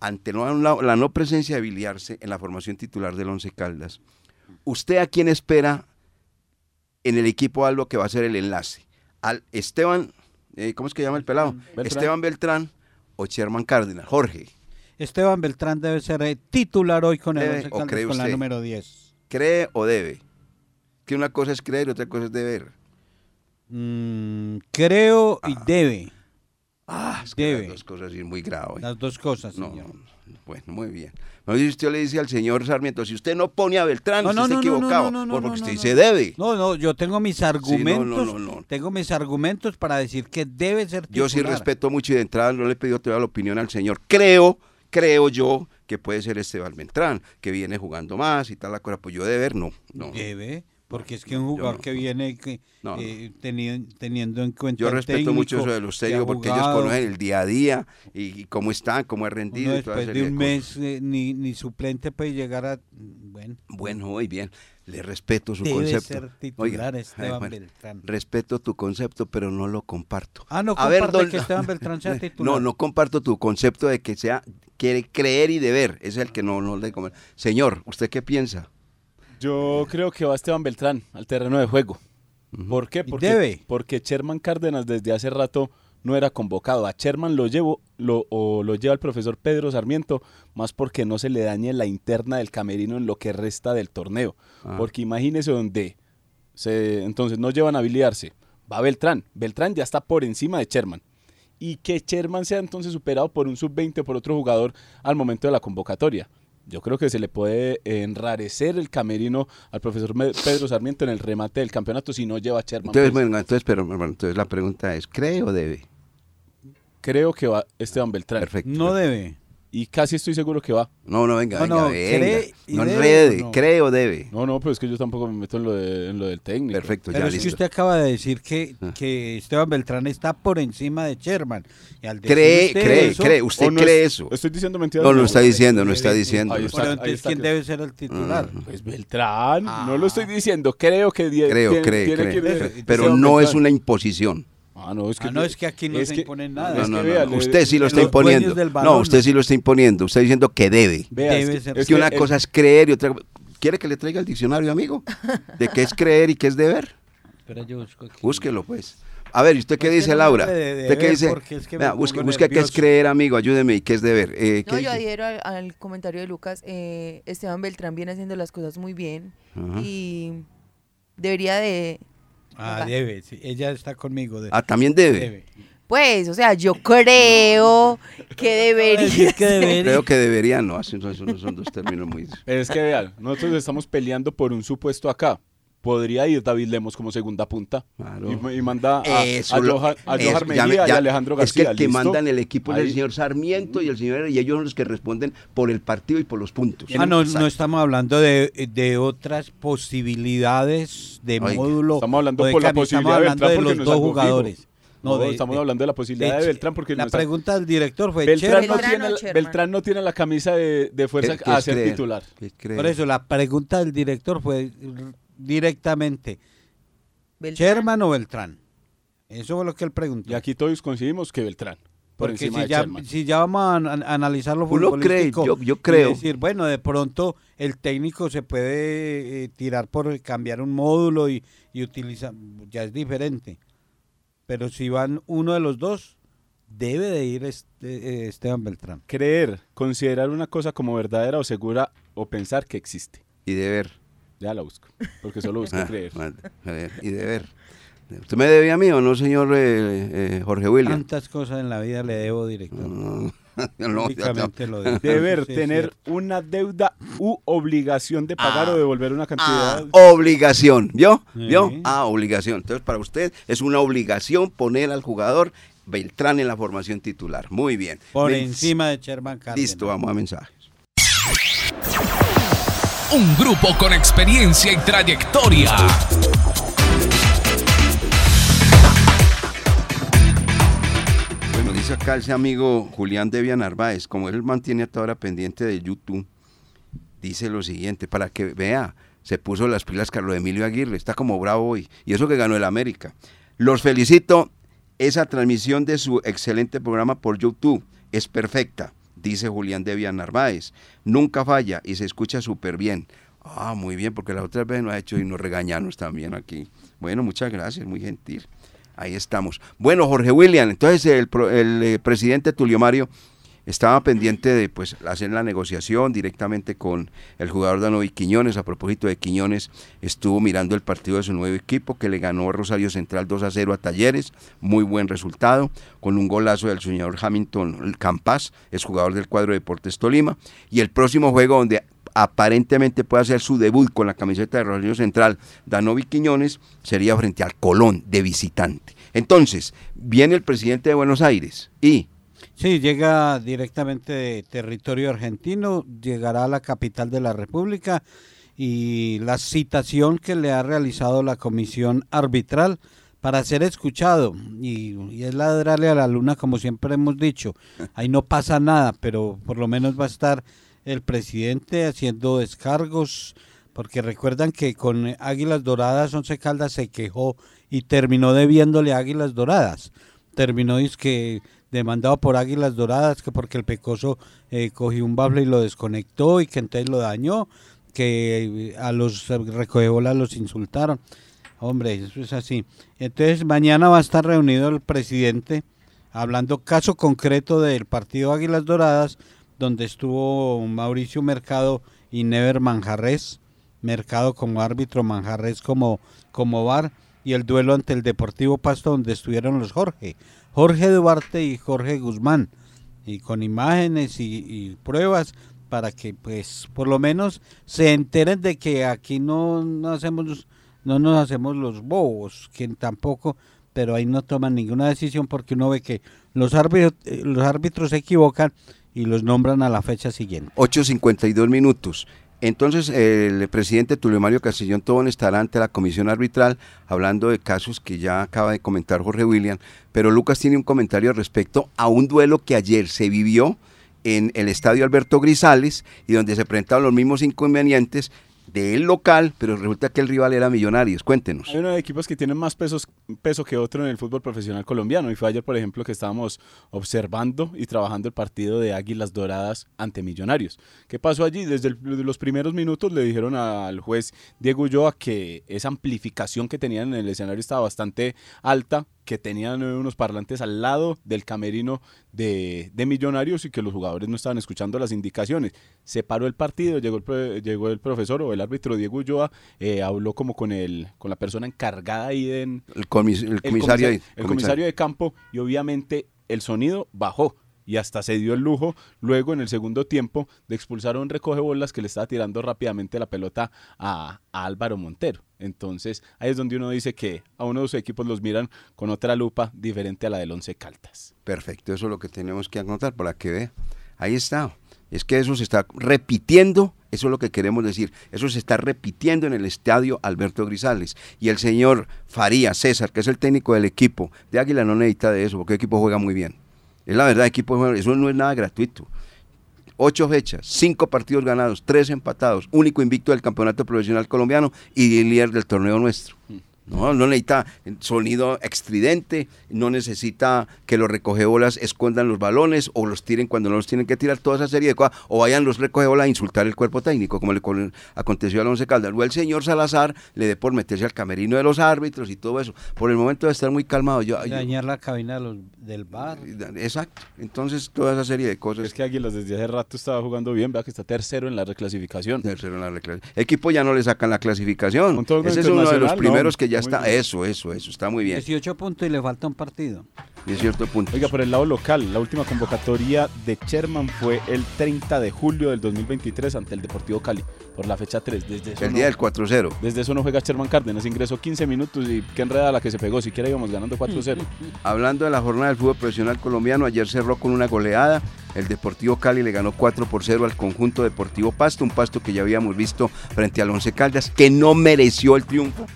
Ante no- la, la no presencia de Biliarse en la formación titular del Once Caldas, ¿usted a quién espera en el equipo algo que va a ser el enlace? ¿Al Esteban, eh, ¿cómo es que llama el pelado? Beltrán. Esteban Beltrán o Sherman Cárdenas? Jorge, Esteban Beltrán debe ser eh, titular hoy con el Debe, Once ¿o Caldas cree con la número 10. ¿cree o debe? Que una cosa es creer y otra cosa es deber. Mm, creo y debe. Ah, es que Debe. las dos cosas sí, muy grave. Las dos cosas, señor. no, no. Bueno, muy bien. No, usted le dice al señor Sarmiento, si usted no pone a Beltrán, No, usted no, está equivocado. porque usted dice debe. No, no, yo tengo mis argumentos. no, no, no. Tengo mis argumentos para decir que debe ser titular. Yo sí respeto mucho y de entrada no le he pedido toda la opinión al señor. Creo, creo yo que puede ser Esteban Beltrán, que viene jugando más y tal la cosa. Pues yo deber, no. no. Debe, porque es que un jugador no. que viene que, No, no. eh, teni- teniendo en cuenta Yo respeto mucho técnico eso de los técnicos porque ellos conocen el día a día y, y cómo están, cómo ha uno rendido. y toda después esa de un mes eh, ni, ni suplente puede llegar a bueno Bueno, muy bien. Le respeto su debe concepto. ser titular Oiga, Esteban bueno, Beltrán. Respeto tu concepto, pero no lo comparto. Ah, no A ver, don- que Esteban Beltrán sea titular. No, no comparto tu concepto de que sea quiere creer y deber. Es el que no, no le come. Señor, ¿usted qué piensa? Yo creo que va Esteban Beltrán al terreno de juego. ¿Por qué? Porque, debe. porque Sherman Cárdenas desde hace rato no era convocado. A Sherman lo llevo lo, o lo lleva el profesor Pedro Sarmiento, más porque no se le dañe la interna del camerino en lo que resta del torneo. Ah. Porque imagínese donde se, entonces no llevan a habilitarse. Va Beltrán. Beltrán ya está por encima de Sherman. Y que Sherman sea entonces superado por un sub-20 o por otro jugador al momento de la convocatoria. Yo creo que se le puede enrarecer el camerino al profesor Pedro Sarmiento en el remate del campeonato si no lleva a Sherman. Entonces, bueno, entonces, pero bueno, entonces la pregunta es, ¿cree o debe? Creo que va Esteban Beltrán. Perfecto. No debe. Y casi estoy seguro que va. No, no, venga, No, venga, no, venga. ¿cree no debe enrede, no? ¿cree o debe? No, no, pero es que yo tampoco me meto en lo, de- en lo del técnico. Perfecto, Pero ya es que listo. usted acaba de decir que, Ah. que Esteban Beltrán está por encima de Sherman. Y al decir ¿Cree, usted cree, eso, cree? ¿Usted ¿O no cree es- eso? Estoy diciendo mentiras. No, lo está diciendo, no está diciendo. Ahí no está. Pero está- entonces, ¿quién claro. debe ser el titular? Pues Beltrán, no Ah. lo estoy diciendo. Creo que Creo, tiene- cree, tiene cree. que- Pero- no es una imposición. Ah, no, es que, Ah, no, es que aquí no es se que- impone nada. No, es no, que vea, Usted sí lo los está imponiendo. No, usted sí lo está imponiendo. Usted diciendo que debe. vea, debe es, ser. que, Es que una cosa es creer y otra ¿Quiere que le traiga el diccionario, amigo? ¿De qué es creer y qué es deber? Espera, yo busco aquí. Búsquelo, pues. A ver, ¿y usted qué dice, Laura? ¿Usted qué dice? porque es que pongo busque, busque qué es creer, amigo. Ayúdeme. ¿Y qué es deber? Eh, ¿qué No, yo adhiero al, al comentario de Lucas. eh, Esteban Beltrán viene haciendo las cosas muy bien Ajá. y debería de... Ah, debe, sí, ella está conmigo. de- Ah, también debe. debe. Pues, o sea, yo creo que debería... que debería. Creo que deberían, no, así no, son, son dos términos muy... Es que vean, nosotros estamos peleando por un supuesto acá. Podría ir David Lemos como segunda punta. Claro. Y, y manda a, Eso a, lo- Johan, a eso, Johan ya me- Mejía y a Alejandro Es que García. el que ¿listo? manda en el equipo es el Ahí. señor Sarmiento y el señor y ellos son los que responden por el partido y por los puntos. Ah, no, no estamos hablando de, de otras posibilidades de Oiga, módulo. Estamos hablando de por la posibilidad estamos de de los no dos jugadores. No, de- estamos hablando de la posibilidad de, de- Beltrán porque La no pregunta del director fue Beltrán, no. Beltrán tiene, la-. Beltrán no tiene la camisa de, de fuerza ¿Qué- qué a ser creer? titular. Por eso la pregunta del director fue directamente Beltrán. Sherman o Beltrán. Eso fue lo que él preguntó. Y aquí todos coincidimos que Beltrán. Por Porque encima si de ya, si ya vamos a a analizar lo Uno cree, futbolístico yo- creo. decir, bueno, de pronto el técnico se puede eh, tirar por cambiar un módulo y, y utilizar, ya es diferente. Pero si van uno de los dos, debe de ir este, eh, Esteban Beltrán. Creer, considerar una cosa como verdadera o segura o pensar que existe. Y deber. Ya la busco. Porque solo busco Ah, creer. ver, y deber. ¿Usted me debía a mí o no, señor eh, eh, Jorge William? Tantas cosas en la vida le debo director. No, No, lo. Deber Sí, tener una deuda u obligación de pagar Ah. o devolver una Ah, cantidad. obligación, ¿vio? ¿Vio? Sí. Ah, obligación. Entonces, para usted es una obligación poner al jugador Beltrán en la formación titular. Muy bien. Por Men- encima de Sherman Cárdenas. Listo, vamos a mensajes. Un grupo con experiencia y trayectoria. Bueno, dice acá ese amigo Julián Devia Narváez, como él mantiene hasta ahora pendiente de YouTube, dice lo siguiente, para que vea, se puso las pilas Carlos Emilio Aguirre, está como bravo hoy, y eso que ganó el América. Los felicito, esa transmisión de su excelente programa por YouTube es perfecta, dice Julián Devia Narváez, nunca falla y se escucha súper bien. Ah, muy bien, porque la otra vez nos ha hecho y nos regañanos también aquí. Bueno, muchas gracias, muy gentil. Ahí estamos. Bueno, Jorge William, entonces el, el, eh, presidente Tulio Mario estaba pendiente de pues hacer la negociación directamente con el jugador Danovi Quiñones. A propósito de Quiñones, estuvo mirando el partido de su nuevo equipo que le ganó a Rosario Central 2 a 0 a Talleres. Muy buen resultado, con un golazo del señor Hamilton Campas, es jugador del cuadro de Deportes Tolima. Y el próximo juego donde aparentemente puede hacer su debut con la camiseta de Rosario Central, Danovi Quiñones, sería frente al Colón de visitante. Entonces, viene el presidente de Buenos Aires y Sí, llega directamente de territorio argentino, llegará a la capital de la República y la citación que le ha realizado la comisión arbitral para ser escuchado y, es ladrarle a la luna como siempre hemos dicho. Ahí no pasa nada, pero por lo menos va a estar el presidente haciendo descargos, porque recuerdan que con Águilas Doradas Once Caldas se quejó y terminó debiéndole Águilas Doradas. Terminó que demandado por Águilas Doradas, que porque el Pecoso eh, cogió un bafle y lo desconectó y que entonces lo dañó, que eh, a los recogebolas los insultaron. Hombre, eso es así. Entonces mañana va a estar reunido el presidente hablando caso concreto del partido Águilas Doradas, donde estuvo Mauricio Mercado y Never Manjarres, Mercado como árbitro, Manjarres como, como bar, y el duelo ante el Deportivo Pasto, donde estuvieron los Jorge, Jorge Duarte y Jorge Guzmán, y con imágenes y, pruebas para que pues por lo menos se enteren de que aquí no, no hacemos no nos hacemos los bobos, que tampoco, pero ahí no toman ninguna decisión porque uno ve que los árbitros, eh, los árbitros se equivocan y los nombran a la fecha siguiente. 8.52 minutos. Entonces, el presidente Tulio Mario Castellón Tobón estará ante la comisión arbitral hablando de casos que ya acaba de comentar Jorge William, pero Lucas tiene un comentario respecto a un duelo que ayer se vivió en el estadio Alberto Grisales y donde se presentaron los mismos inconvenientes del local, pero resulta que el rival era Millonarios. Cuéntenos. Hay unos equipos que tienen más pesos, peso que otro en el fútbol profesional colombiano. Y fue ayer, por ejemplo, que estábamos observando y trabajando el partido de Águilas Doradas ante Millonarios. ¿Qué pasó allí? Desde los primeros minutos le dijeron al juez Diego Ulloa que esa amplificación que tenían en el escenario estaba bastante alta, que tenían unos parlantes al lado del camerino de, de Millonarios y que los jugadores no estaban escuchando las indicaciones. Se paró el partido, llegó el, llegó el profesor o el árbitro Diego Ulloa, eh, habló como con el con la persona encargada ahí de, en- El, comis- el el comisario. comisa- el comisario de campo y obviamente el sonido bajó y hasta se dio el lujo luego en el segundo tiempo de expulsar a un recoge bolas que le estaba tirando rápidamente la pelota a, Álvaro Montero. Entonces ahí es donde uno dice que a uno de los equipos los miran con otra lupa diferente a la del Once Caldas. Perfecto, eso es lo que tenemos que anotar para que vea. Ahí está. Es que eso se está repitiendo, eso es lo que queremos decir, eso se está repitiendo en el estadio Alberto Grisales. Y el señor Faría César, que es el técnico del equipo de Águila, no necesita de eso, porque el equipo juega muy bien. Es la verdad, equipo eso no es nada gratuito. Ocho fechas, cinco partidos ganados, tres empatados, único invicto del campeonato profesional colombiano y líder del torneo nuestro. No, no necesita sonido estridente, no necesita que los recogebolas escondan los balones o los tiren cuando no los tienen que tirar, toda esa serie de cosas, o vayan los recogebolas a insultar el cuerpo técnico, como le con- aconteció al Once Caldas. O el señor Salazar le dé por meterse al camerino de los árbitros y todo eso. Por el momento de estar muy calmado. Yo, yo- Dañar la cabina de los- del bar. exacto. Entonces, toda esa serie de cosas. Es que Águilas desde hace rato estaba jugando bien, vea que está tercero en la reclasificación. Tercero en la reclasi- Equipo ya no le sacan la clasificación. Con todo el Ese es uno de los primeros no. que ya ya está, eso, eso, eso, está muy bien. 18 puntos y le falta un partido. 18 puntos. Oiga, por el lado local, la última convocatoria de Sherman fue el 30 de julio del 2023 ante el Deportivo Cali, por la fecha 3. Desde eso el no- día del 4-0. Desde eso no juega Sherman Cárdenas, ingresó 15 minutos y qué enredada la que se pegó, siquiera íbamos ganando 4-0. Hablando de la jornada del fútbol profesional colombiano, ayer cerró con una goleada. El Deportivo Cali le ganó 4 por 0 al conjunto Deportivo Pasto, un Pasto que ya habíamos visto frente al Once Caldas, que no mereció el triunfo,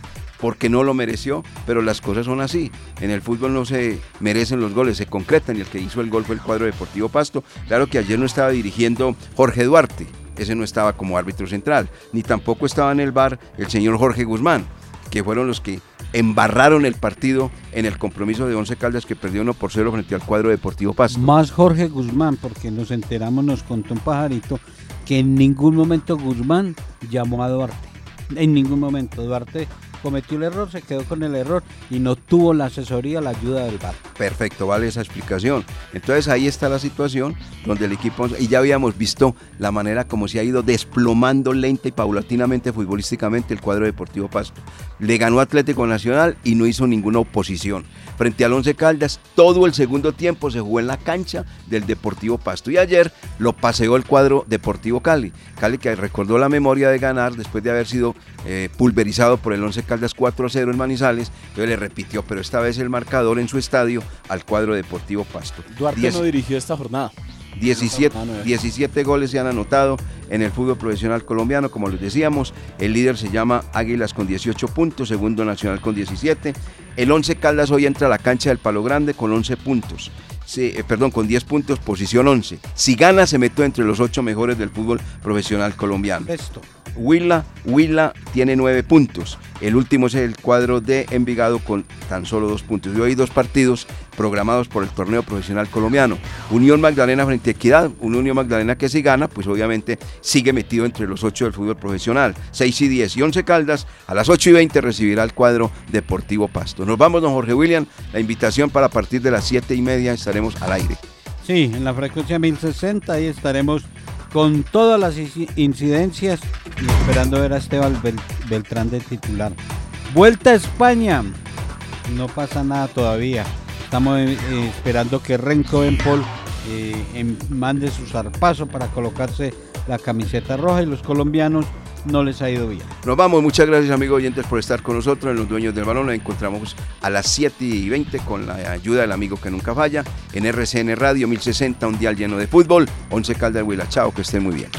porque no lo mereció, pero las cosas son así. En el fútbol no se merecen los goles, se concretan y el que hizo el gol fue el cuadro Deportivo Pasto. Claro que ayer no estaba dirigiendo Jorge Duarte, ese no estaba como árbitro central, ni tampoco estaba en el bar el señor Jorge Guzmán, que fueron los que embarraron el partido en el compromiso de Once Caldas que perdió 1 por 0 frente al cuadro Deportivo Pasto. Más Jorge Guzmán, porque nos enteramos, nos contó un pajarito que en ningún momento Guzmán llamó a Duarte. En ningún momento. Duarte cometió el error, se quedó con el error y no tuvo la asesoría, la ayuda del bar. Perfecto, vale esa explicación. Entonces ahí está la situación donde el equipo, y ya habíamos visto la manera como se ha ido desplomando lenta y paulatinamente futbolísticamente el cuadro Deportivo Pasto. Le ganó Atlético Nacional y no hizo ninguna oposición. Frente al Once Caldas, todo el segundo tiempo se jugó en la cancha del Deportivo Pasto. Y ayer lo paseó el cuadro Deportivo Cali. Cali que recordó la memoria de ganar después de haber sido eh, pulverizado por el Once Caldas 4-0 en Manizales. Entonces le repitió, pero esta vez el marcador en su estadio al cuadro Deportivo Pasto. Duarte Diez- no dirigió esta jornada. 17, Ah, no, eh. 17 goles se han anotado en el fútbol profesional colombiano, como les decíamos. El líder se llama Águilas con 18 puntos, segundo Nacional con 17. El 11 Caldas hoy entra a la cancha del Palo Grande con 11 puntos. Sí, eh, perdón, con 10 puntos, posición 11. Si gana, se metió entre los 8 mejores del fútbol profesional colombiano. Esto. Huila, Huila tiene nueve puntos. El último es el cuadro de Envigado con tan solo dos puntos. Y hoy dos partidos programados por el torneo profesional colombiano. Unión Magdalena frente a Equidad. Un Unión Magdalena que si gana, pues obviamente sigue metido entre los ocho del fútbol profesional. 6 y 10 y 11 Caldas. A las 8 y 20 recibirá el cuadro Deportivo Pasto. Nos vamos, don Jorge William. La invitación para partir de las 7 y media estaremos al aire. Sí, en la frecuencia 1060 ahí estaremos con todas las inci- incidencias y esperando ver a Esteban Bel- Beltrán de titular. Vuelta a España. No pasa nada todavía. Estamos eh, esperando que Renko Empol eh, em- mande su zarpazo para colocarse la camiseta roja y los colombianos no les ha ido bien. Nos vamos, muchas gracias amigos oyentes por estar con nosotros en Los Dueños del Balón. Nos encontramos a las 7 y 20 con la ayuda del amigo que nunca falla en RCN Radio 1060, un dial lleno de fútbol. 11 Caldas Huila, chao, que estén muy bien.